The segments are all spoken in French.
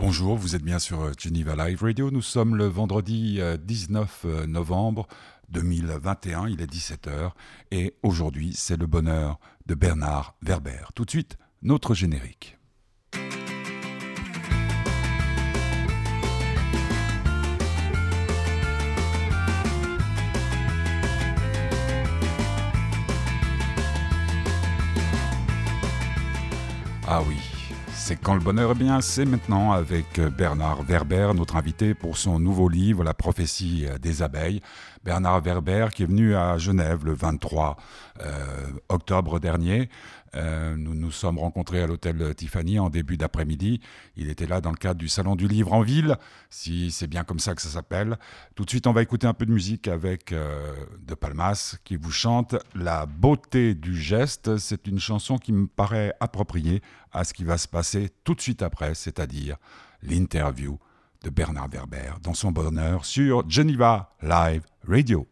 Bonjour, vous êtes bien sur euh, Geneva Live Radio. Nous sommes le vendredi 19 euh, euh, novembre 2021, il est 17h et aujourd'hui c'est le bonheur de Bernard Werber. Tout de suite, notre générique. Ah oui, c'est quand le bonheur est bien, c'est maintenant avec euh, Bernard Werber, notre invité pour son nouveau livre La prophétie euh, des abeilles. Bernard Werber qui est venu à Genève le 23 euh, octobre dernier. Nous nous sommes rencontrés à l'hôtel Tiffany en début d'après-midi. Il était là dans le cadre du Salon du Livre en ville, si c'est bien comme ça que ça s'appelle. Tout de suite, on va écouter un peu de musique avec De Palmas qui vous chante La beauté du geste. C'est une chanson qui me paraît appropriée à ce qui va se passer tout de suite après, c'est-à-dire l'interview de Bernard Werber dans son bonheur sur Geneva Live Radio.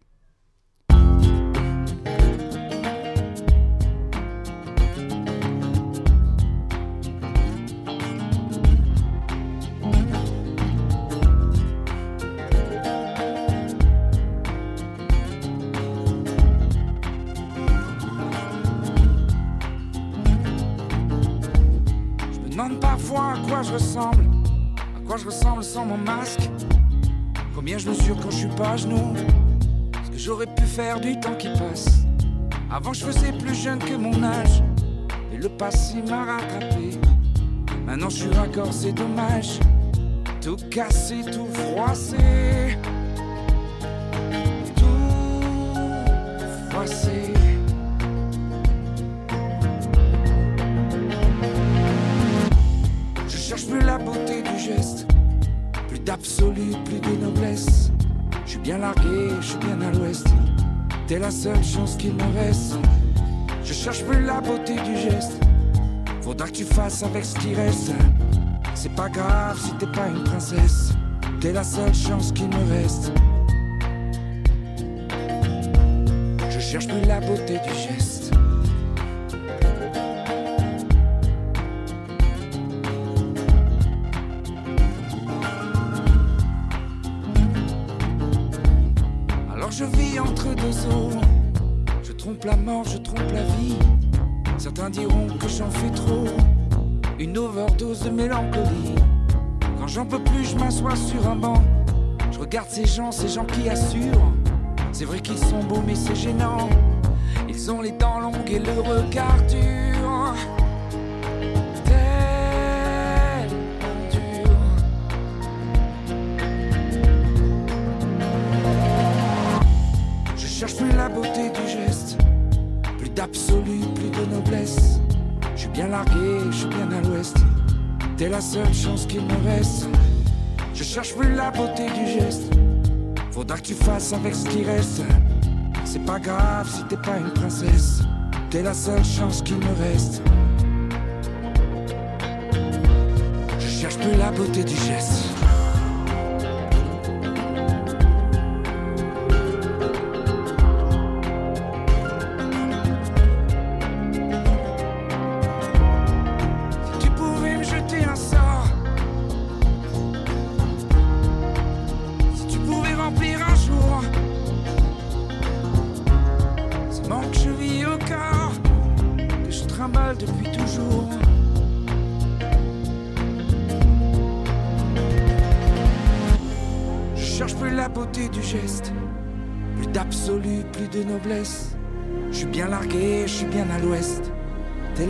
Ce que j'aurais pu faire du temps qui passe. Avant je faisais plus jeune que mon âge, et le passé m'a rattrapé. Maintenant je suis raccord, c'est dommage, tout cassé, tout froissé. Tout froissé. T'es la seule chance qu'il me reste. Je cherche plus la beauté du geste. Faudra que tu fasses avec ce qui reste. C'est pas grave si t'es pas une princesse. T'es la seule chance qu'il me reste. Je cherche plus la beauté du geste. Je trompe la mort, je trompe la vie. Certains diront que j'en fais trop. Une overdose de mélancolie. Quand j'en peux plus, je m'assois sur un banc. Je regarde ces gens, ces gens qui assurent. C'est vrai qu'ils sont beaux, mais c'est gênant. Ils ont les dents longues et le regard dur. T'es la seule chance qu'il me reste. Je cherche plus la beauté du geste. Faudra que tu fasses avec ce qui reste. C'est pas grave si t'es pas une princesse. T'es la seule chance qu'il me reste. Je cherche plus la beauté du geste.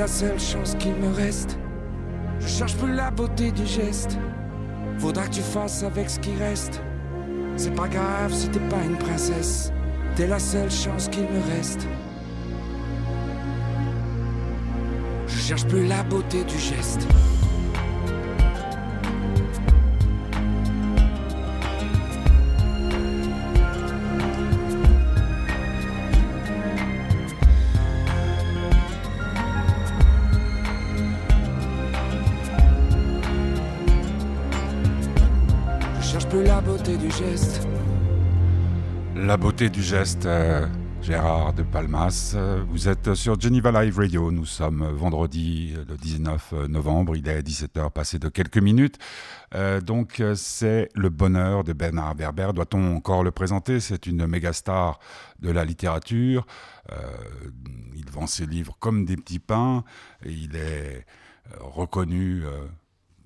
Seule chance qu'il me reste. Je cherche plus la beauté du geste. Faudra que tu fasses avec ce qui reste. C'est pas grave si t'es pas une princesse. T'es la seule chance qu'il me reste. Je cherche plus la beauté du geste. La beauté du geste, euh, Gérard de Palmas. Vous êtes sur Geneva Live Radio. Nous sommes vendredi le 19 novembre. Il est 17h passé de quelques minutes. Euh, donc c'est le bonheur de Bernard Werber. Doit-on encore le présenter? C'est une méga star de la littérature. Euh, il vend ses livres comme des petits pains. Il est euh, reconnu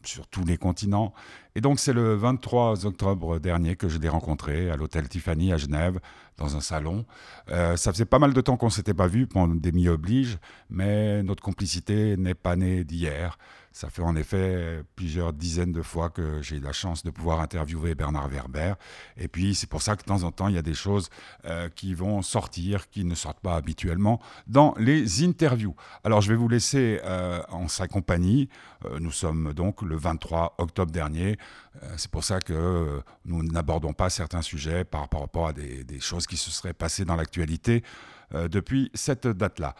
sur tous les continents. Et donc c'est le 23 octobre dernier que je l'ai rencontré à l'hôtel Tiffany à Genève, dans un salon. Euh, ça faisait pas mal de temps qu'on s'était pas vu, pandémie oblige, mais notre complicité n'est pas née d'hier. Ça fait en effet plusieurs dizaines de fois que j'ai eu la chance de pouvoir interviewer Bernard Werber. Et puis c'est pour ça que de temps en temps, il y a des choses euh, qui vont sortir, qui ne sortent pas habituellement dans les interviews. Alors je vais vous laisser euh, en sa compagnie. Euh, nous sommes donc le 23 octobre dernier. c'est pour ça que nous n'abordons pas certains sujets par, rapport à des, des, choses qui se seraient passées dans l'actualité depuis cette date-là.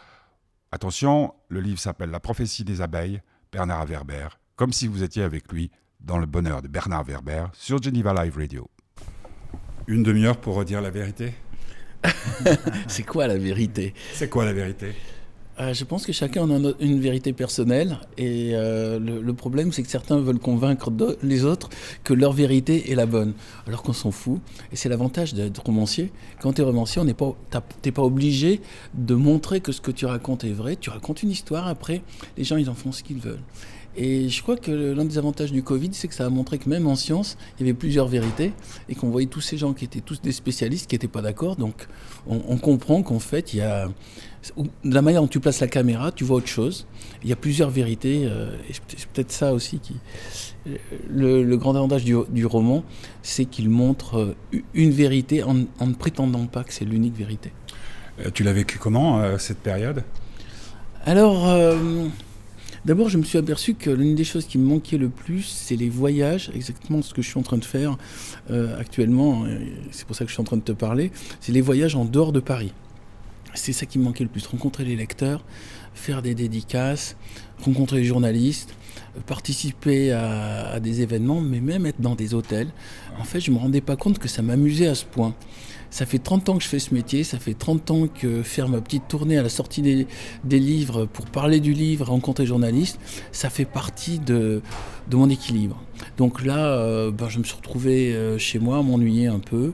Attention, le livre s'appelle La prophétie des abeilles Bernard Werber, comme si vous étiez avec lui dans le bonheur de Bernard Werber sur Geneva Live Radio. Une demi-heure pour redire la vérité? C'est quoi la vérité? C'est quoi la vérité? Euh, je pense que chacun en a une vérité personnelle et euh, le, problème c'est que certains veulent convaincre les autres que leur vérité est la bonne, alors qu'on s'en fout. Et c'est l'avantage d'être romancier. Quand tu es romancier, on n'est pas, pas obligé de montrer que ce que tu racontes est vrai. Tu racontes une histoire, après les gens ils en font ce qu'ils veulent. Et je crois que l'un des avantages du Covid, c'est que ça a montré que même en science, il y avait plusieurs vérités et qu'on voyait tous ces gens qui étaient tous des spécialistes qui n'étaient pas d'accord. Donc on, comprend qu'en fait, il y a. De la manière dont tu places la caméra, tu vois autre chose. Il y a plusieurs vérités. Euh, et c'est peut-être ça aussi qui. Le, grand avantage du, roman, c'est qu'il montre euh, une vérité en, ne prétendant pas que c'est l'unique vérité. Euh, tu l'as vécu comment, cette période? Alors. D'abord, je me suis aperçu que l'une des choses qui me manquait le plus, c'est les voyages, exactement ce que je suis en train de faire euh, actuellement, c'est pour ça que je suis en train de te parler, c'est les voyages en dehors de Paris. C'est ça qui me manquait le plus, rencontrer les lecteurs, faire des dédicaces, rencontrer les journalistes, participer à, des événements, mais même être dans des hôtels. En fait, je ne me rendais pas compte que ça m'amusait à ce point. Ça fait 30 ans que je fais ce métier, ça fait 30 ans que faire ma petite tournée à la sortie des, livres pour parler du livre, rencontrer les journalistes, ça fait partie de, mon équilibre. Donc là, euh, ben, je me suis retrouvé euh, chez moi, m'ennuyer un peu.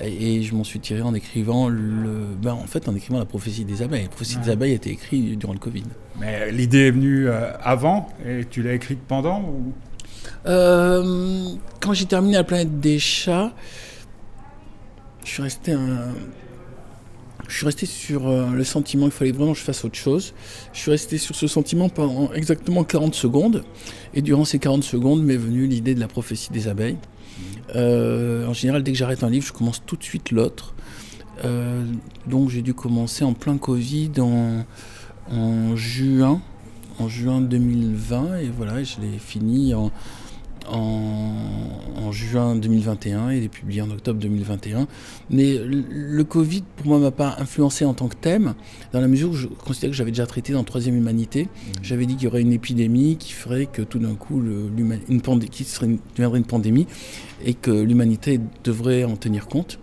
Et, je m'en suis tiré en écrivant le, ben, en fait, en écrivant la prophétie des abeilles. La prophétie des abeilles a été écrite durant le Covid. Mais l'idée est venue euh, avant et tu l'as écrite pendant ou... Euh, quand j'ai terminé la planète des chats, je suis resté un, je suis resté sur euh, le sentiment qu'il fallait vraiment que je fasse autre chose. Je suis resté sur ce sentiment pendant exactement 40 secondes. Et durant ces 40 secondes m'est venue l'idée de la prophétie des abeilles. En général, dès que j'arrête un livre, je commence tout de suite l'autre. Euh, donc j'ai dû commencer en plein Covid en, juin, en juin 2020, et voilà, je l'ai fini en, en, juin 2021 et il est publié en octobre 2021. Mais le, Covid, pour moi, m'a pas influencé en tant que thème, dans la mesure où je considère que j'avais déjà traité dans Troisième Humanité. Mmh. J'avais dit qu'il y aurait une épidémie qui ferait que tout d'un coup, une, pandémie, qui serait deviendrait une pandémie et que l'humanité devrait en tenir compte.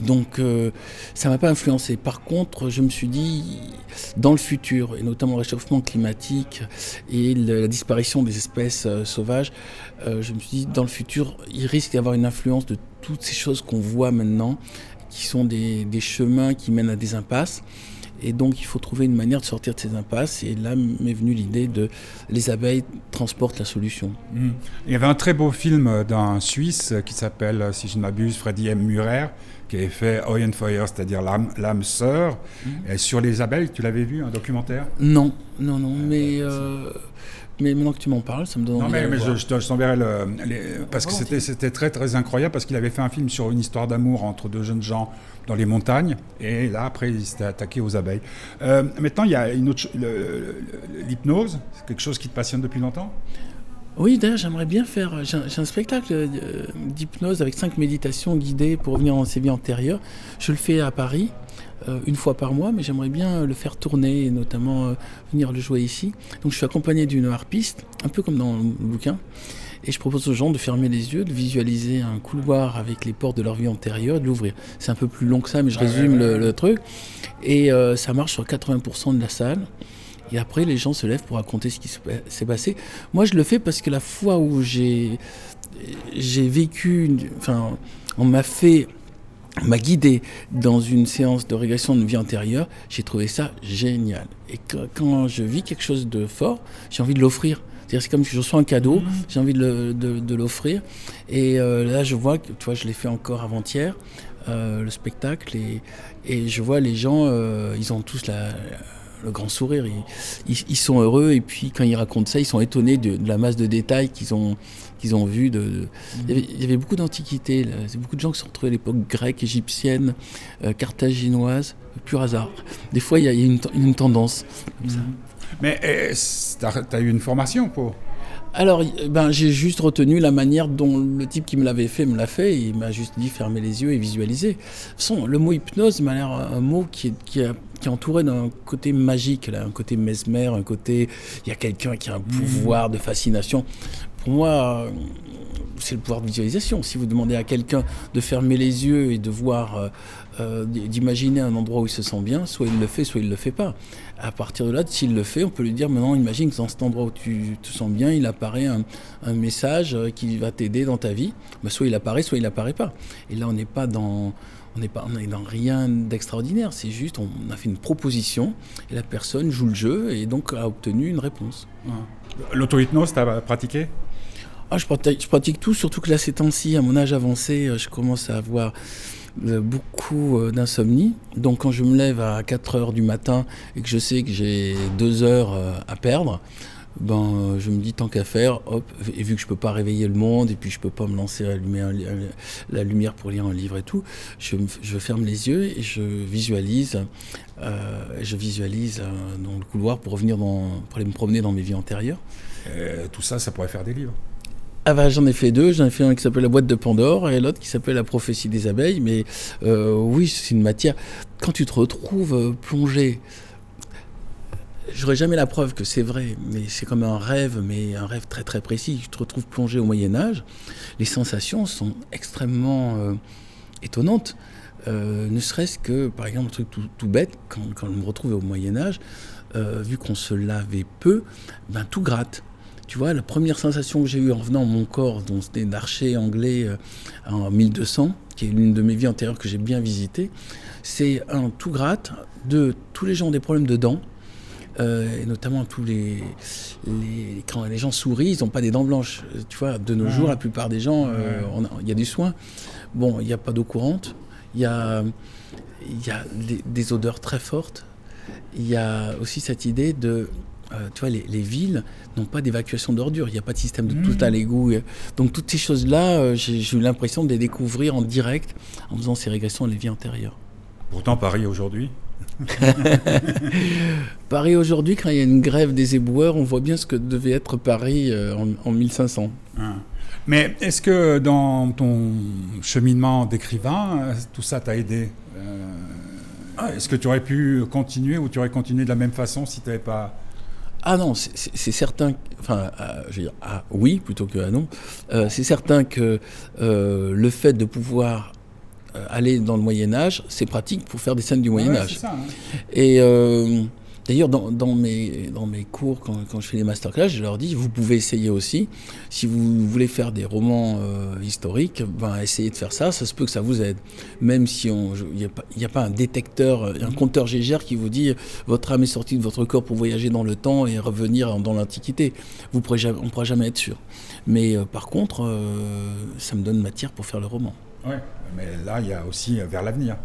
Donc euh, ça m'a pas influencé. Par contre, je me suis dit, dans le futur, et notamment le réchauffement climatique et la disparition des espèces euh, sauvages, euh, je me suis dit, dans le futur, il risque d'y avoir une influence de toutes ces choses qu'on voit maintenant, qui sont des, chemins qui mènent à des impasses. Et donc, il faut trouver une manière de sortir de ces impasses. Et là m'est venue l'idée de les abeilles transportent la solution. Mmh. Il y avait un très beau film d'un Suisse qui s'appelle, si je ne m'abuse, Freddy M. Murer, qui avait fait Oyen Fire, c'est-à-dire l'âme sœur. Mmh. Sur les abeilles, tu l'avais vu, un documentaire? Non, non, non, mais... Euh, mais maintenant que tu m'en parles, ça me donne Non, mais, mais je, je t'enverrai le. parce que c'était, c'était très, très incroyable, parce qu'il avait fait un film sur une histoire d'amour entre deux jeunes gens dans les montagnes, et là, après, il s'était attaqué aux abeilles. Euh, maintenant, il y a une autre. l'hypnose, c'est quelque chose qui te passionne depuis longtemps? Oui, d'ailleurs, j'aimerais bien faire. J'ai un, spectacle euh, d'hypnose avec cinq méditations guidées pour revenir dans ses vies antérieures. Je le fais à Paris, euh, une fois par mois, mais j'aimerais bien le faire tourner et notamment euh, venir le jouer ici. Donc, je suis accompagné d'une harpiste, un peu comme dans le bouquin. Et je propose aux gens de fermer les yeux, de visualiser un couloir avec les portes de leur vie antérieure et de l'ouvrir. C'est un peu plus long que ça, mais je résume le, truc. Et euh, ça marche sur 80% de la salle. Et après, les gens se lèvent pour raconter ce qui s'est passé. Moi, je le fais parce que la fois où j'ai j'ai vécu, enfin, on m'a fait m'a guidé dans une séance de régression de vie antérieure, j'ai trouvé ça génial. Et quand je vis quelque chose de fort, j'ai envie de l'offrir. C'est comme si je reçois un cadeau, mmh. j'ai envie de, l'offrir. Et euh, là, je vois que, tu vois, je l'ai fait encore avant-hier, euh, le spectacle, et, et, je vois les gens, euh, ils ont tous la, le grand sourire, ils, sont heureux, et puis quand ils racontent ça, ils sont étonnés de, la masse de détails qu'ils ont, qu'ils ont vu. Il, y avait, beaucoup d'antiquités, beaucoup de gens qui sont retrouvés à l'époque grecque, égyptienne, carthaginoise, pur hasard. Des fois, il y a, une, tendance. Mais eh, tu as, eu une formation pour alors, ben, j'ai juste retenu la manière dont le type qui me l'avait fait me l'a fait. Il m'a juste dit fermer les yeux et visualiser. De le mot hypnose m'a l'air un mot qui est, qui, est, entouré d'un côté magique, là, un côté mesmer, un côté. Il y a quelqu'un qui a un mmh. pouvoir de fascination. Pour moi, c'est le pouvoir de visualisation. Si vous demandez à quelqu'un de fermer les yeux et de voir, euh, d'imaginer un endroit où il se sent bien, soit il le fait, soit il ne le fait pas. À partir de là, s'il le fait, on peut lui dire maintenant, imagine que dans cet endroit où tu te sens bien, il apparaît un, message euh, qui va t'aider dans ta vie. Ben, soit il apparaît, soit il apparaît pas. Et là, on n'est pas dans on n'est pas on est dans rien d'extraordinaire, c'est juste on a fait une proposition et la personne joue le jeu et donc a obtenu une réponse. L'auto-hypnose, tu as pratiqué? Ah, je, pratique, tout, surtout que là, ces temps-ci, à mon âge avancé, euh, je commence à avoir beaucoup euh, d'insomnie. Donc quand je me lève à 4 heures du matin et que je sais que j'ai 2 heures à perdre, ben, je me dis tant qu'à faire, hop, et vu que je peux pas réveiller le monde et puis je peux pas me lancer à allumer la lumière pour lire un livre et tout, je, ferme les yeux et je visualise, je visualise dans le couloir pour revenir pour aller me promener dans mes vies antérieures. tout ça, ça pourrait faire des livres. Ah bah, j'en ai fait deux, j'en ai fait un qui s'appelle La boîte de Pandore et l'autre qui s'appelle La prophétie des abeilles, mais euh, oui, c'est une matière. Quand tu te retrouves euh, plongé, j'aurais jamais la preuve que c'est vrai, mais c'est comme un rêve, mais un rêve très très précis. Tu te retrouves plongé au Moyen Âge, les sensations sont extrêmement euh, étonnantes. ne serait-ce que, par exemple, un truc tout, bête, quand, quand, je me retrouve au Moyen Âge, vu qu'on se lavait peu, ben tout gratte. Tu vois, la première sensation que j'ai eue en venant à mon corps, dont c'était d'archer anglais euh, en 1200, qui est l'une de mes vies antérieures que j'ai bien visitées, c'est un tout gratte, deux, tous les gens ont des problèmes de dents, euh, et notamment tous les, quand les gens sourient, ils n'ont pas des dents blanches. Tu vois, de nos jours, la plupart des gens, euh, il y a du soin. Bon, il n'y a pas d'eau courante, il y a, y a des odeurs très fortes. Il y a aussi cette idée de euh, tu vois, les, villes n'ont pas d'évacuation d'ordures. Il n'y a pas de système de tout à mmh. l'égout. Donc toutes ces choses-là, euh, j'ai eu l'impression de les découvrir en direct en faisant ces régressions à la vie antérieure. Pourtant, Paris aujourd'hui Paris aujourd'hui, quand il y a une grève des éboueurs, on voit bien ce que devait être Paris euh, en, 1500. Ah. Mais est-ce que dans ton cheminement d'écrivain, tout ça t'a aidé ah, Est-ce que tu aurais pu continuer ou tu aurais continué de la même façon si tu n'avais pas ah non, c'est certain, enfin, euh, je veux dire, ah oui plutôt que ah non. Euh, c'est certain que euh, le fait de pouvoir aller dans le Moyen Âge, c'est pratique pour faire des scènes du Moyen Âge. Ça, hein. Et D'ailleurs, dans, mes, dans mes cours, quand, quand, je fais les masterclass, je leur dis, vous pouvez essayer aussi. Si vous voulez faire des romans euh, historiques, ben, essayez de faire ça, ça se peut que ça vous aide. Même si il n'y a, a, pas un détecteur, un compteur Gégère qui vous dit, votre âme est sortie de votre corps pour voyager dans le temps et revenir dans l'Antiquité. Vous pourrez, on ne pourra jamais être sûr. Mais euh, par contre, euh, ça me donne matière pour faire le roman. Oui, mais là, il y a aussi vers l'avenir.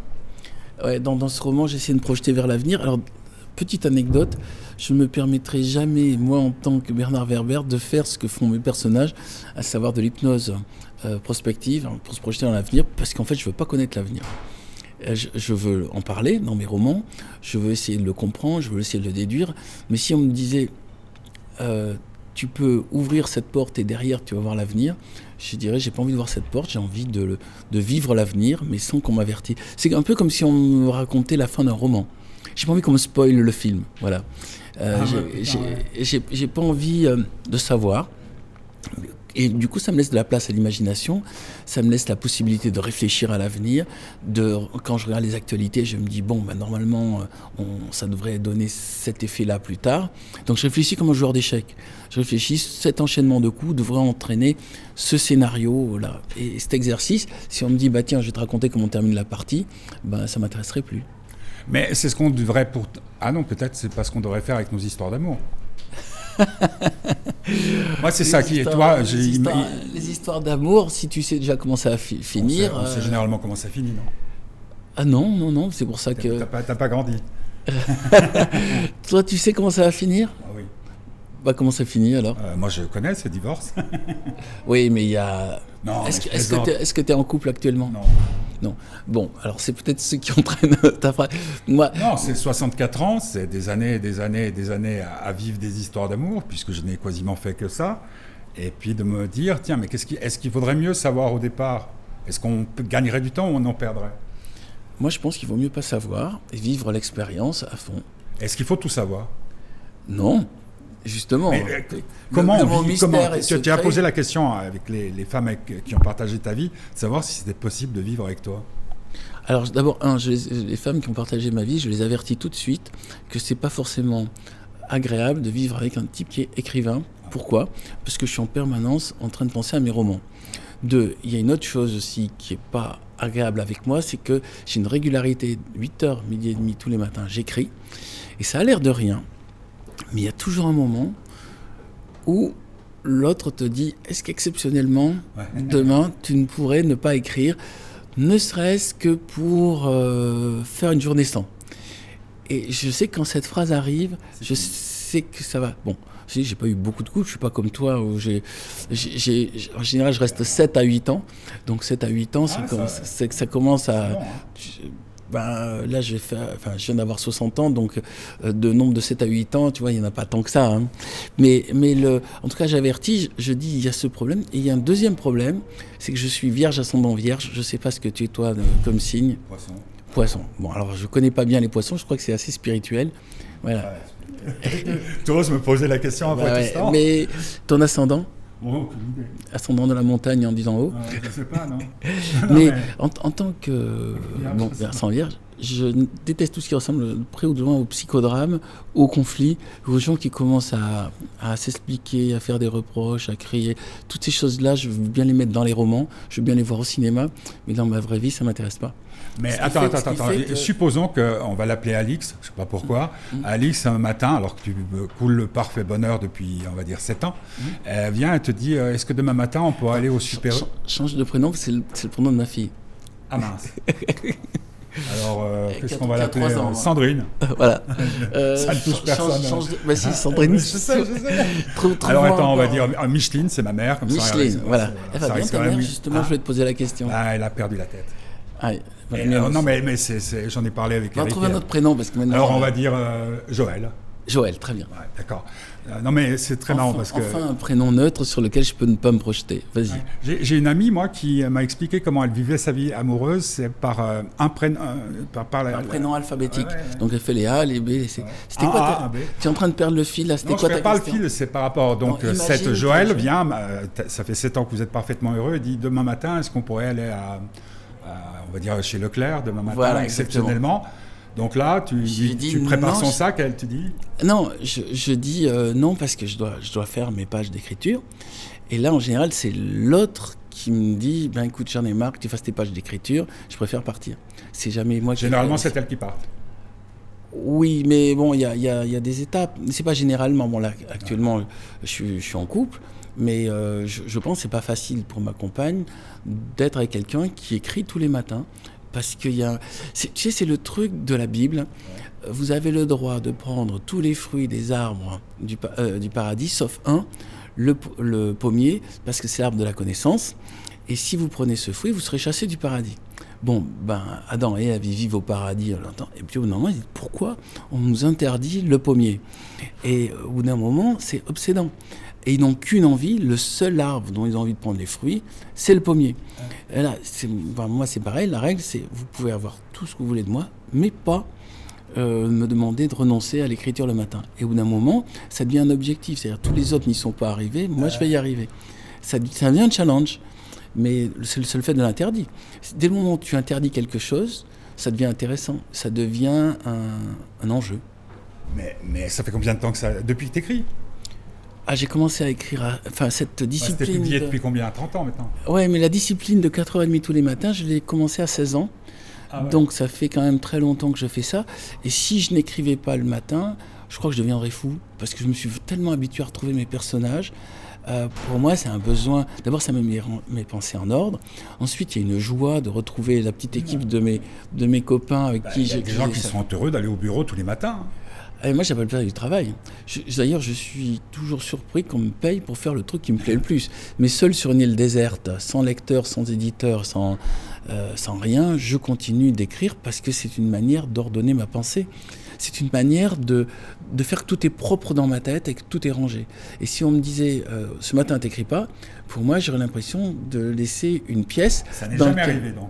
Ouais, dans, dans, ce roman, j'essaie de me projeter vers l'avenir. Alors, petite anecdote, je ne me permettrai jamais, moi en tant que Bernard Werber, de faire ce que font mes personnages, à savoir de l'hypnose euh, prospective hein, pour se projeter dans l'avenir, parce qu'en fait, je ne veux pas connaître l'avenir. Euh, je, veux en parler dans mes romans, je veux essayer de le comprendre, je veux essayer de le déduire, mais si on me disait, euh, tu peux ouvrir cette porte et derrière tu vas voir l'avenir, je dirais, j'ai pas envie de voir cette porte, j'ai envie de, de vivre l'avenir, mais sans qu'on m'avertisse. C'est un peu comme si on me racontait la fin d'un roman j'ai pas envie qu'on me spoil le film. Voilà. Euh, ah, j'ai pas envie euh, de savoir Et du coup, ça me laisse de la place à l'imagination, ça me laisse la possibilité de réfléchir à l'avenir. De, quand je regarde les actualités, je me dis, bon, bah, normalement, on, ça devrait donner cet effet-là plus tard. Donc je réfléchis comme un joueur d'échecs. Je réfléchis, cet enchaînement de coups devrait entraîner ce scénario-là. Et cet exercice, si on me dit, bah tiens, je vais te raconter comment on termine la partie, bah, ça m'intéresserait plus. Mais c'est ce qu'on devrait pour... Ah non, peut-être c'est pas ce qu'on devrait faire avec nos histoires d'amour. Moi, c'est ça qui est toi. Les histoires, les histoires d'amour, si tu sais déjà comment ça va finir. On sait, euh, généralement comment ça finit, non? Ah non, non, non, c'est pour ça que. T'as pas, pas grandi. toi, tu sais comment ça va finir? Ah oui. Bah, comment ça finit alors? Euh, Moi, je connais ce divorce. oui, mais il y a. Non. Est-ce que tu es, es, en couple actuellement Non. Non. Bon, alors c'est peut-être ce qui entraîne ta phrase. Moi... Non, c'est 64 ans, c'est des années et des années et des années à, vivre des histoires d'amour, puisque je n'ai quasiment fait que ça. Et puis de me dire, tiens, mais qu'est-ce qui, est-ce qu'il vaudrait mieux savoir au départ? Est-ce qu'on gagnerait du temps ou on en perdrait? Moi, je pense qu'il vaut mieux pas savoir et vivre l'expérience à fond. Est-ce qu'il faut tout savoir? Non. Justement. Euh, comment, on vit, comment tu, as posé la question avec les, femmes qui ont partagé ta vie, de savoir si c'était possible de vivre avec toi. Alors d'abord, les femmes qui ont partagé ma vie, je les avertis tout de suite que c'est pas forcément agréable de vivre avec un type qui est écrivain. Pourquoi? Parce que je suis en permanence en train de penser à mes romans. Deux, il y a une autre chose aussi qui est pas agréable avec moi, c'est que j'ai une régularité 8h, midi et demi tous les matins, j'écris. Et ça a l'air de rien, mais il y a toujours un moment où l'autre te dit est-ce qu'exceptionnellement, demain, tu ne pourrais ne pas écrire, ne serait-ce que pour euh, faire une journée sans? Et je sais que quand cette phrase arrive, je sais que ça va. Bon, j'ai pas eu beaucoup de coups, je suis pas comme toi où j'ai, en général je reste 7 à 8 ans. Donc 7 à 8 ans, c'est ah, ça commence à hein ben, là, je, vais enfin, je viens d'avoir 60 ans, donc euh, de nombre de 7 à 8 ans, tu vois, il n'y en a pas tant que ça. Hein. Mais, mais le, en tout cas, j'avertis, je dis, il y a ce problème. Et il y a un deuxième problème, c'est que je suis vierge ascendant vierge. Je ne sais pas ce que tu es, toi, comme signe. Poisson. Poisson. Bon, alors, je ne connais pas bien les poissons, je crois que c'est assez spirituel. Voilà. tu oses me poser la question après bah tout ce temps. Mais ton ascendant Oh, Ascendant de la montagne en disant haut. Je ne sais pas, non. mais, En, tant que bon, versant vierge, je déteste tout ce qui ressemble près ou de loin au psychodrame, au conflit, aux gens qui commencent à, à s'expliquer, à faire des reproches, à crier. Toutes ces choses-là, je veux bien les mettre dans les romans, je veux bien les voir au cinéma, mais dans ma vraie vie, ça ne m'intéresse pas. Mais attends, attends, attends. Supposons qu'on va l'appeler Alix, je ne sais pas pourquoi. Mm. Alix, un matin, alors que tu coules le parfait bonheur depuis, on va dire, 7 ans, mm. elle vient et te dit euh, Est-ce que demain matin, on peut aller au super? change de prénom, c'est le, le, prénom de ma fille. Ah mince Alors, euh, qu'est-ce qu'on va l'appeler euh, Sandrine. voilà. ça ne touche personne. Change, Bah si, Sandrine. je sais, je sais. Alors attends, on va dire Micheline, c'est ma mère. Comme Micheline, ça, voilà. Elle va bien ta mère, justement, je voulais te poser la question. Ah, elle a perdu la tête. Ah, non, mais, mais j'en ai parlé avec On va trouver un autre prénom. Parce que maintenant, Alors, on va dire Joël. Joël, très bien. D'accord. Euh, non, mais c'est très marrant parce que. Enfin, un prénom neutre sur lequel je peux ne pas me projeter. Vas-y. J'ai une amie, moi, qui m'a expliqué comment elle vivait sa vie amoureuse. C'est par euh, un prénom. par, par un prénom alphabétique. Donc, elle fait les A, les B. C'était quoi Tu es en train de perdre le fil, là C'était quoi je ta pas le fil, c'est par rapport. Donc, cette Joël vient, ça fait 7 ans que vous êtes parfaitement heureux, et dit demain matin, est-ce qu'on pourrait aller à, on va dire, chez Leclerc demain matin, voilà, exceptionnellement donc là, tu, tu prépares son sac, elle te dit Non, je, dis euh, non parce que je dois, je dois faire mes pages d'écriture. Et là, en général, c'est l'autre qui me dit ben écoute, j'en ai marre que tu fasses tes pages d'écriture, je préfère partir. C'est jamais moi qui. Généralement, c'est elle qui part. Oui, mais bon, il y a, y a, des étapes. C'est pas généralement. Bon, là, actuellement, je, suis en couple, mais euh, je, pense que c'est pas facile pour ma compagne d'être avec quelqu'un qui écrit tous les matins. Parce qu'il y a. Tu sais, c'est le truc de la Bible. Vous avez le droit de prendre tous les fruits des arbres du, euh, paradis, sauf un, le, pommier, parce que c'est l'arbre de la connaissance. Et si vous prenez ce fruit, vous serez chassé du paradis. Bon, ben, Adam et Ève, vivent au paradis, on l'entend. Et puis au bout d'un moment, ils disent pourquoi on nous interdit le pommier? Et au bout d'un moment, c'est obsédant. Et ils n'ont qu'une envie, le seul arbre dont ils ont envie de prendre les fruits, c'est le pommier. Et là, moi c'est pareil, la règle c'est vous pouvez avoir tout ce que vous voulez de moi, mais pas euh, me demander de renoncer à l'écriture le matin. Et au bout d'un moment, ça devient un objectif, c'est-à-dire tous les autres n'y sont pas arrivés, moi je vais y arriver. ça, ça devient un challenge. Mais c'est le seul fait de l'interdit. Dès le moment où tu interdis quelque chose, ça devient intéressant, ça devient un, enjeu. Mais, mais, ça fait combien de temps que ça. Depuis que tu écris ah, j'ai commencé à écrire, enfin cette discipline. Bah, C'était publié depuis combien? 30 ans maintenant? Ouais, mais la discipline de 4h30 tous les matins, je l'ai commencé à 16 ans. Ah Donc ça fait quand même très longtemps que je fais ça. Et si je n'écrivais pas le matin, je crois que je deviendrais fou parce que je me suis tellement habitué à retrouver mes personnages. Euh, pour moi, c'est un besoin. D'abord, ça me met mes pensées en ordre. Ensuite, il y a une joie de retrouver la petite équipe de mes, de mes copains avec bah, qui j'ai. Des gens qui sont heureux d'aller au bureau tous les matins. Et moi, j'appelle pas du travail. D'ailleurs, je suis toujours surpris qu'on me paye pour faire le truc qui me plaît le plus. Mais seul sur une île déserte, sans lecteur, sans éditeur, sans, euh, sans rien, je continue d'écrire parce que c'est une manière d'ordonner ma pensée. C'est une manière de, de faire que tout est propre dans ma tête et que tout est rangé. Et si on me disait euh, ce matin t'écris pas, pour moi j'aurais l'impression de laisser une pièce. Ça n'est jamais arrivé donc.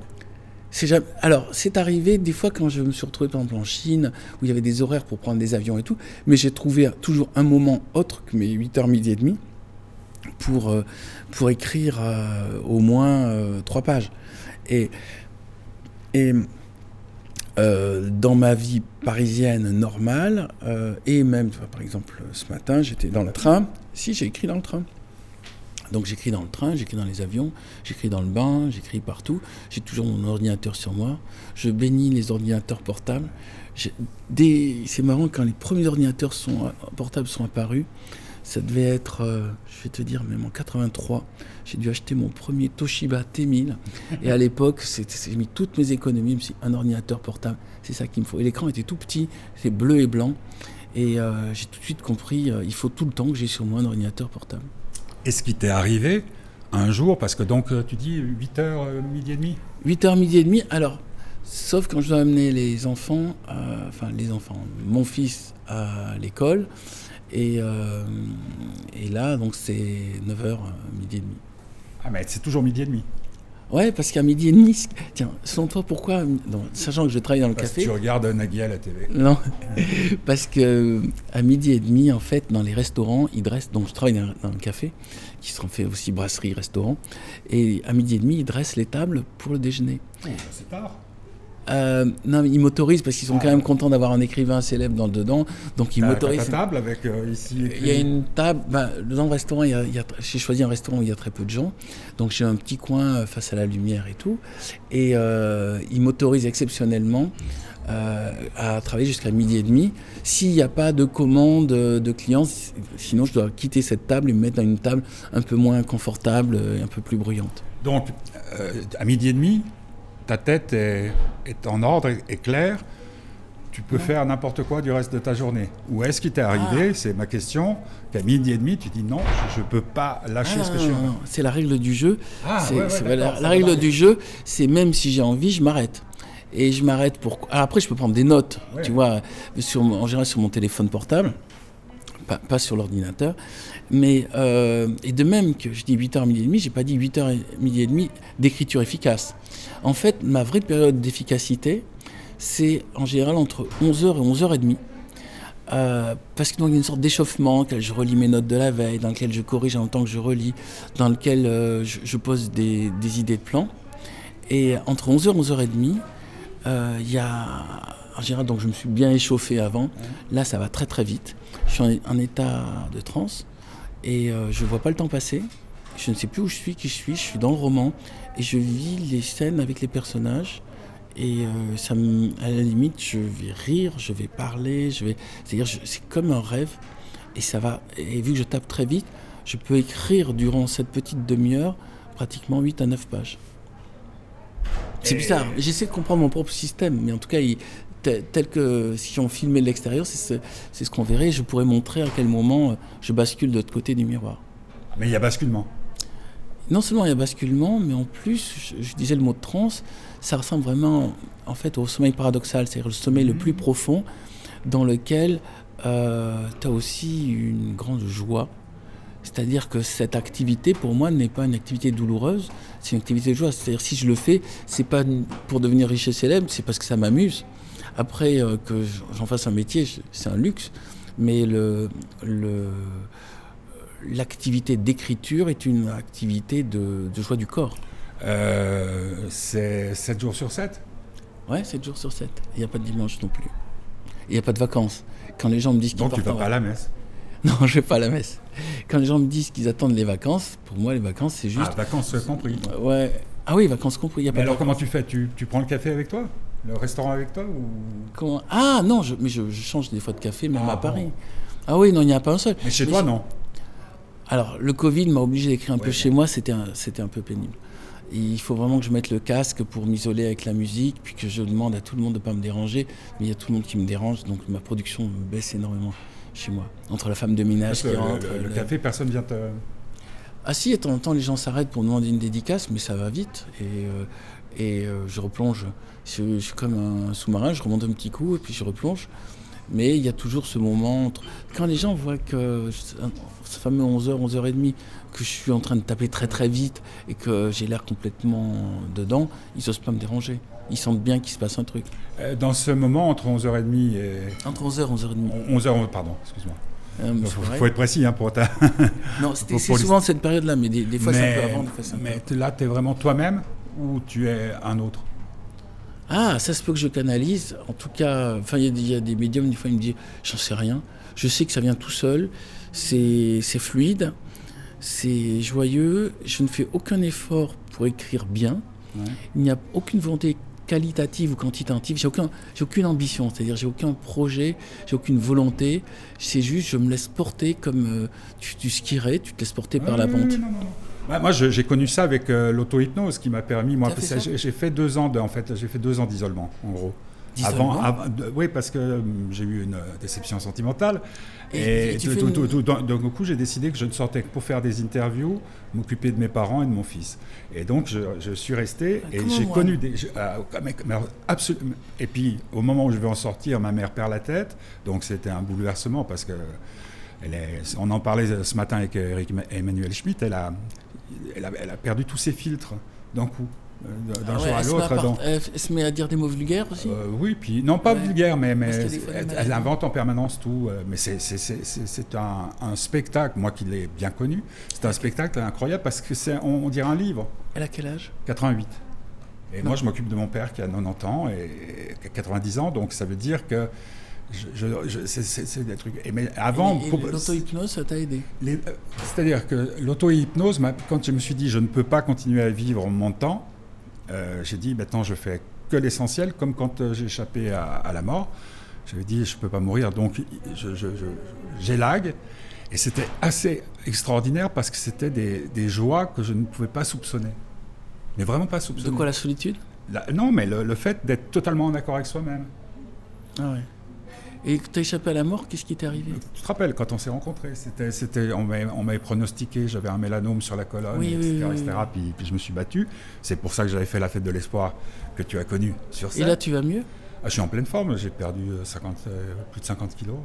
Alors, c'est arrivé des fois quand je me suis retrouvé par exemple en Chine, où il y avait des horaires pour prendre des avions et tout, mais j'ai trouvé toujours un moment autre que mes 8h, midi et demi pour, euh, pour écrire au moins trois pages. Et, et euh, dans ma vie parisienne normale, euh, et même, par exemple, ce matin, j'étais dans le train. Si, j'ai écrit dans le train. Donc j'écris dans le train, j'écris dans les avions, j'écris dans le bain, j'écris partout. J'ai toujours mon ordinateur sur moi. Je bénis les ordinateurs portables. C'est marrant quand les premiers ordinateurs sont, portables sont apparus. Ça devait être, euh, je vais te dire, même en 83, j'ai dû acheter mon premier Toshiba T1000. Et à l'époque, j'ai mis toutes mes économies, je un ordinateur portable, c'est ça qu'il me faut. Et l'écran était tout petit, c'est bleu et blanc. Et euh, j'ai tout de suite compris, euh, il faut tout le temps que j'ai sur moi un ordinateur portable. Est-ce qui t'est arrivé un jour, parce que donc tu dis 8h, midi et demi 8h, midi et demi, alors, sauf quand je dois amener les enfants, enfin les enfants, mon fils à l'école, euh, et, là, donc c'est 9h, euh, midi et demi. Ah, mais c'est toujours midi et demi Ouais, parce qu'à midi et demi, tiens, selon toi, pourquoi, sachant que je travaille dans le parce café. Que tu regardes Nagui à la télé. Non, parce que euh, à midi et demi, en fait, dans les restaurants, ils dressent. Donc, je travaille dans, le café, qui se fait aussi brasserie, restaurant. Et à midi et demi, ils dressent les tables pour le déjeuner. Oh, c'est tard. Euh, non, ils m'autorisent parce qu'ils sont quand même contents d'avoir un écrivain célèbre dans le dedans. Donc ils m'autorisent. table avec euh, ici. Il y a une table. Ben, dans le restaurant, il y a, j'ai choisi un restaurant où il y a très peu de gens. Donc j'ai un petit coin euh, face à la lumière et tout. Et ils m'autorisent exceptionnellement. à travailler jusqu'à midi et demi. S'il n'y a pas de commande de clients, sinon je dois quitter cette table et me mettre dans une table un peu moins confortable et un peu plus bruyante. Donc, à midi et demi, ta tête est, en ordre, est claire, tu peux faire n'importe quoi du reste de ta journée. Ou est-ce qu'il t'est arrivé, ah. c'est ma question, qu'à midi et demi, tu dis non, je ne peux pas lâcher ce que je suis C'est la règle du jeu. Ah, la, règle du jeu, c'est même si j'ai envie, je m'arrête. Et je m'arrête pour. après, je peux prendre des notes, tu vois, sur, en général sur mon téléphone portable, pas, sur l'ordinateur. Mais, euh, et de même que je dis 8h, midi et demi, j'ai pas dit 8h, midi et demi d'écriture efficace. En fait, ma vraie période d'efficacité, c'est en général entre 11h et 11h30. Euh, parce qu'il y a une sorte d'échauffement, lequel je relis mes notes de la veille, dans lequel je corrige en même temps que je relis, dans lequel euh, je, pose des, idées de plan. Et entre 11h et 11h30, euh, il y a. Général, donc je me suis bien échauffé avant. Là, ça va très très vite. Je suis en, état de transe et je ne vois pas le temps passer. Je ne sais plus où je suis, qui je suis. Je suis dans le roman et je vis les scènes avec les personnages. Et euh, ça à la limite, je vais rire, je vais parler, je vais. C'est-à-dire, c'est comme un rêve. Et ça va. Et vu que je tape très vite, je peux écrire durant cette petite demi-heure pratiquement 8 à 9 pages. C'est bizarre. J'essaie de comprendre mon propre système, mais en tout cas, tel, que si on filmait de l'extérieur, c'est ce, ce qu'on verrait. Je pourrais montrer à quel moment je bascule de l'autre côté du miroir. Mais il y a basculement non seulement il y a basculement, mais en plus, je, disais le mot de transe, ça ressemble vraiment en fait au sommeil paradoxal, c'est-à-dire le sommeil le plus profond dans lequel euh, tu as aussi une grande joie. C'est-à-dire que cette activité, pour moi, n'est pas une activité douloureuse, c'est une activité de joie. C'est-à-dire si je le fais, c'est pas pour devenir riche et célèbre, c'est parce que ça m'amuse. Après, euh, que j'en fasse un métier, c'est un luxe, mais le, le l'activité d'écriture est une activité de, de joie du corps. Euh, c'est 7 jours sur 7 Ouais, 7 jours sur 7. Il n'y a pas de dimanche non plus. Il n'y a pas de vacances. Quand les gens me disent qu'ils Donc tu vas pas à la messe? Non, je vais pas à la messe. Quand les gens me disent qu'ils attendent les vacances, pour moi, les vacances, c'est juste. Ah, vacances compris. Ouais. Ah oui, vacances compris. Y a Mais alors, comment tu fais? Tu, tu, prends le café avec toi? Le restaurant avec toi ou... comment... Ah non, je, mais je, je, change des fois de café, même ah, à Paris. Bon. Ah oui, non, il n'y a pas un seul. Mais chez mais toi, non Alors, le Covid m'a obligé d'écrire un ouais, peu chez moi, c'était un, un peu pénible. il faut vraiment que je mette le casque pour m'isoler avec la musique, puis que je demande à tout le monde de ne pas me déranger. Mais il y a tout le monde qui me dérange, donc ma production baisse énormément chez moi. Entre la femme de ménage qui le, rentre. Le, le, le, café, personne vient te. Ah si, de temps en temps, les gens s'arrêtent pour demander une dédicace, mais ça va vite. Et, euh, et euh, je replonge. Je, je, suis comme un sous-marin, je remonte un petit coup et puis je replonge. Mais il y a toujours ce moment entre... Quand les gens voient que, ce fameux 11h, 11h30, que je suis en train de taper très très vite et que j'ai l'air complètement dedans, ils n'osent pas me déranger. Ils sentent bien qu'il se passe un truc. Euh, Dans ce moment, entre 11h30 et... Entre 11h et 11h30. 11h, pardon, excuse-moi. Il faut, faut, être précis hein, pour ta. non, c'est souvent cette période-là, mais des, des fois c'est un peu avant. Des fois mais là, tu es vraiment toi-même? Ou tu es un autre? Ah, ça se peut que je canalise. En tout cas, enfin, il y, y, a des médiums, des fois, ils me disent J'en sais rien. Je sais que ça vient tout seul. C'est fluide. C'est joyeux. Je ne fais aucun effort pour écrire bien. Ouais. Il n'y a aucune volonté qualitative ou quantitative. J'ai aucun, j'ai aucune ambition, c'est-à-dire j'ai aucun projet, j'ai aucune volonté. C'est juste, je me laisse porter comme euh, tu, tu, skierais, tu te laisses porter ah, par la pente. Oui, non, non, bah, moi, j'ai connu ça avec euh, l'auto-hypnose qui m'a permis. Moi, j'ai fait deux ans de, en fait, j'ai fait deux ans d'isolement, en gros. Avant, avant de, oui, parce que j'ai eu une déception sentimentale. Et, et, et tout, tout, tout, d'un coup, j'ai décidé que je ne sortais que pour faire des interviews, m'occuper de mes parents et de mon fils. Et donc, je, je suis resté et j'ai connu des. Je, euh, mais, mais absolument. Et puis, au moment où je vais en sortir, ma mère perd la tête. Donc, c'était un bouleversement parce que. Elle est, on en parlait ce matin avec Eric Emmanuel Schmitt. Elle a, elle a, elle a perdu tous ses filtres d'un coup d'un ah jour à l'autre. Elle, elle, se met à dire des mots vulgaires aussi euh, Oui, puis non pas ouais. vulgaires, mais, mais elle, elle, invente en permanence tout. Euh, mais c'est un, un, spectacle, moi qui l'ai bien connu, c'est un spectacle incroyable parce que c'est, on, on, dirait un livre. Elle a quel âge? 88. Et non. moi, je m'occupe de mon père qui a 90 ans et 90 ans, donc ça veut dire que je, je, c'est des trucs. Et mais avant, l'auto-hypnose, ça t'a aidé euh, C'est-à-dire que l'auto-hypnose, quand je me suis dit je ne peux pas continuer à vivre mon temps, euh, j'ai dit maintenant je fais que l'essentiel, comme quand euh, j'ai échappé à, à, la mort. J'avais dit je ne peux pas mourir, donc j'élague. Et c'était assez extraordinaire parce que c'était des, des, joies que je ne pouvais pas soupçonner. Mais vraiment pas soupçonner. De quoi la solitude? La, Non, mais le, le fait d'être totalement en accord avec soi-même. Ah ouais. Et tu as échappé à la mort, qu'est-ce qui t'est arrivé? Tu te rappelles, quand on s'est rencontrés, c'était, c'était, on m'avait pronostiqué, j'avais un mélanome sur la colonne, oui, etc. Oui, oui, etc. Puis, puis, je me suis battu. C'est pour ça que j'avais fait la fête de l'espoir que tu as connue sur scène. Et là, tu vas mieux? Ah, Je suis en pleine forme, j'ai perdu 50, euh, plus de 50 kilos.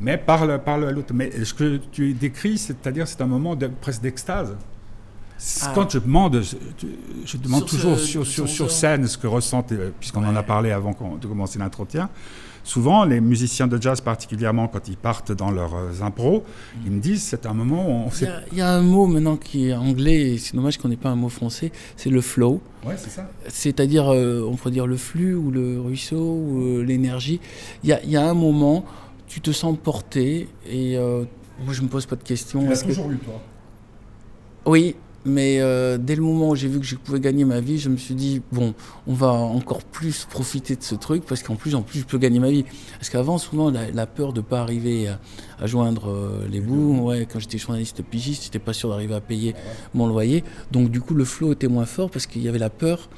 Mais par, le, par le, l'autre. Mais ce que tu décris, c'est-à-dire c'est un moment de, presque d'extase. Ah. Quand je demande, je, je demande sur toujours ce, sur, sur, sur, scène ce que ressentent, puisqu'on ouais. en a parlé avant de commencer l'entretien, souvent, les musiciens de jazz, particulièrement quand ils partent dans leurs euh, impros, ils me disent c'est un moment où on sait. Il y, a, un mot maintenant qui est anglais, et c'est dommage qu'on n'ait pas un mot français, c'est le flow. Ouais, c'est ça. C'est-à-dire, euh, on pourrait dire le flux ou le ruisseau ou euh, l'énergie. Il y a, y a, un moment, tu te sens porté, et euh, moi je me pose pas de questions. Tu l'as toujours que... eu, toi? Oui, mais euh, dès le moment où j'ai vu que je pouvais gagner ma vie, je me suis dit bon, on va encore plus profiter de ce truc parce qu'en plus, en plus, je peux gagner ma vie. Parce qu'avant, souvent, la, la, peur de pas arriver à, à joindre euh, les bouts. Ouais, quand j'étais journaliste pigiste, j'étais pas sûr d'arriver à payer mon loyer. Donc du coup, le flow était moins fort parce qu'il y avait la peur,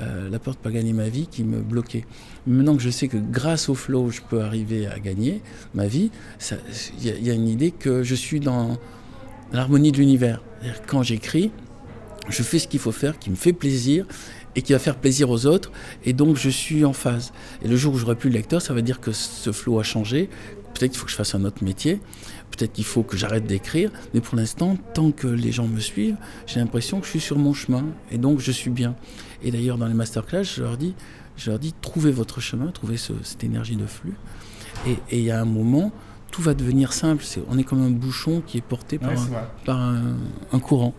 euh, la peur de pas gagner ma vie qui me bloquait. Maintenant que je sais que grâce au flow, je peux arriver à gagner ma vie, il y, y, a une idée que je suis dans l'harmonie de l'univers. Quand j'écris, je fais ce qu'il faut faire, qui me fait plaisir et qui va faire plaisir aux autres, et donc je suis en phase. Et le jour où j'aurai plus le lecteur, ça veut dire que ce flow a changé. Peut-être qu'il faut que je fasse un autre métier, peut-être qu'il faut que j'arrête d'écrire, mais pour l'instant, tant que les gens me suivent, j'ai l'impression que je suis sur mon chemin, et donc je suis bien. Et d'ailleurs, dans les masterclass, je leur dis, je leur dis, trouvez votre chemin, trouvez ce, cette énergie de flux. Et il y a un moment, tout va devenir simple. on est comme un bouchon qui est porté par, un, courant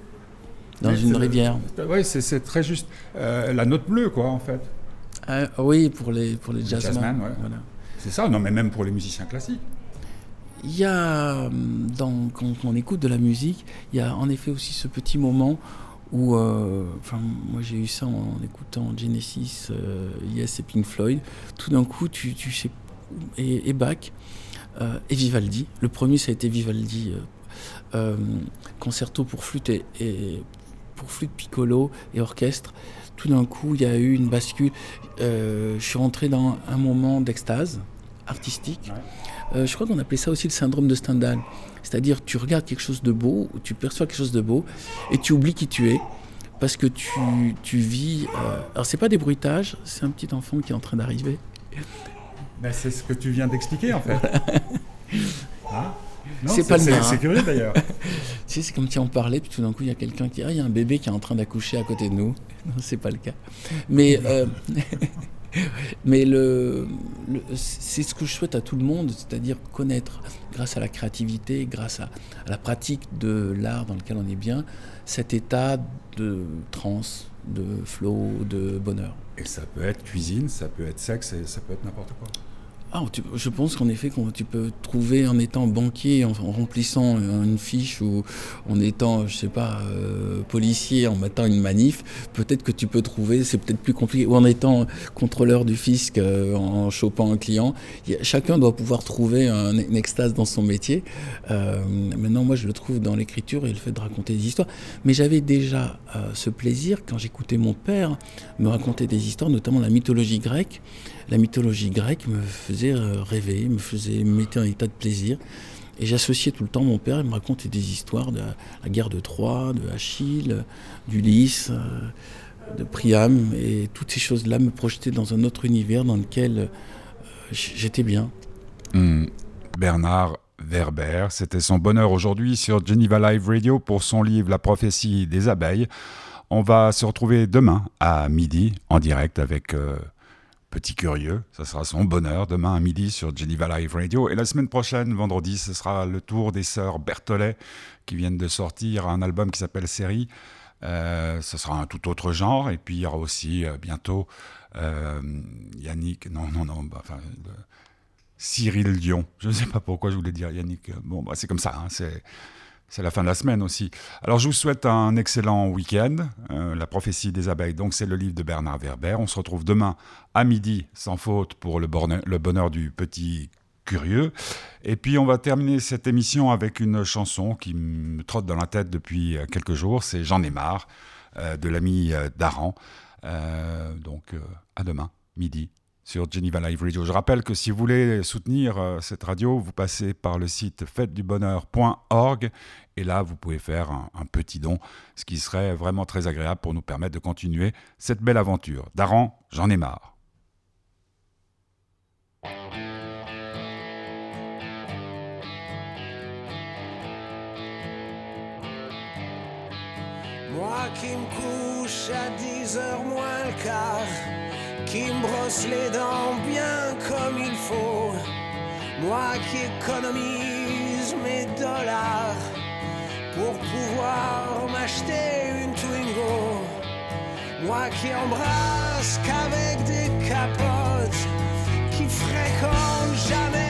dans une rivière. Oui, c'est très juste. Euh, la note bleue, quoi, en fait. Ah, oui, pour les, pour les, jazzmen. C'est ça, non, mais même pour les musiciens classiques. Il y a, dans, quand on écoute de la musique, il y a en effet aussi ce petit moment où, euh, enfin, moi j'ai eu ça en, écoutant Genesis, euh, Yes et Pink Floyd. Tout d'un coup, tu, tu sais, et, et Bach et Vivaldi. Le premier, ça a été Vivaldi, concerto pour flûte et, pour flûte piccolo et orchestre. Tout d'un coup, il y a eu une bascule. je suis rentré dans un moment d'extase artistique. Euh, je crois qu'on appelait ça aussi le syndrome de Stendhal. C'est-à-dire, tu regardes quelque chose de beau, tu perçois quelque chose de beau, et tu oublies qui tu es, parce que tu, tu vis. Euh... Alors, c'est pas des bruitages, c'est un petit enfant qui est en train d'arriver. Ben, c'est ce que tu viens d'expliquer, en fait. Hein c'est pas le. C'est curieux d'ailleurs. tu sais, c'est comme si on parlait, puis tout d'un coup, il y a quelqu'un qui dit Ah, il y a un bébé qui est en train d'accoucher à côté de nous. Non, c'est pas le cas. Mais. Euh, Mais le, c'est ce que je souhaite à tout le monde, c'est-à-dire connaître, grâce à la créativité, grâce à, la pratique de l'art dans lequel on est bien, cet état de transe, de flow, de bonheur. Et ça peut être cuisine, ça peut être sexe, et ça peut être n'importe quoi. Ah, je pense qu'en effet, tu peux trouver en étant banquier, en, remplissant une fiche ou en étant, je sais pas, euh, policier, en mettant une manif, peut-être que tu peux trouver, c'est peut-être plus compliqué, ou en étant contrôleur du fisc, euh, en chopant un client. chacun doit pouvoir trouver un, une extase dans son métier. Euh, maintenant, moi, je le trouve dans l'écriture et le fait de raconter des histoires. Mais j'avais déjà ce plaisir quand j'écoutais mon père me raconter des histoires, notamment la mythologie grecque la mythologie grecque me faisait euh, rêver, me faisait me mettait en état de plaisir. Et j'associais tout le temps mon père, il me racontait des histoires de la guerre de Troie, de Achille, d'Ulysse, euh, de Priam, et toutes ces choses-là me projetaient dans un autre univers dans lequel euh, j'étais bien. Hmm. Bernard Werber, c'était son bonheur aujourd'hui sur Geneva Live Radio pour son livre La prophétie des abeilles. On va se retrouver demain à midi en direct avec Petit curieux, ça sera son bonheur demain à midi sur Geneva Live Radio. Et la semaine prochaine, vendredi, ce sera le tour des sœurs Berthollet qui viennent de sortir un album qui s'appelle Série. Euh, ce sera un tout autre genre. Et puis il y aura aussi euh, bientôt euh, Yannick, non, non, non, bah, enfin, Cyril Dion. Je ne sais pas pourquoi je voulais dire Yannick. Bon, bah, c'est comme ça. Hein, c'est c'est la fin de la semaine aussi. Alors je vous souhaite un excellent week-end. Euh, la prophétie des abeilles, donc c'est le livre de Bernard Werber. On se retrouve demain à midi, sans faute, pour le bonheur, du petit curieux. Et puis on va terminer cette émission avec une chanson qui me trotte dans la tête depuis euh, quelques jours. C'est J'en ai marre euh, de l'ami Daran. donc à demain, midi, sur Geneva Radio. Je rappelle que si vous voulez soutenir euh, cette radio, vous passez par le site fêtedubonheur.org et là, vous pouvez faire un, petit don, ce qui serait vraiment très agréable pour nous permettre de continuer cette belle aventure. Daran, j'en ai marre. Moi qui me couche à 10h moins le quart qui me brosse les dents bien comme il faut. Moi qui économise mes dollars pour pouvoir m'acheter une Twingo. Moi qui embrasse qu'avec des capotes, qui fréquente jamais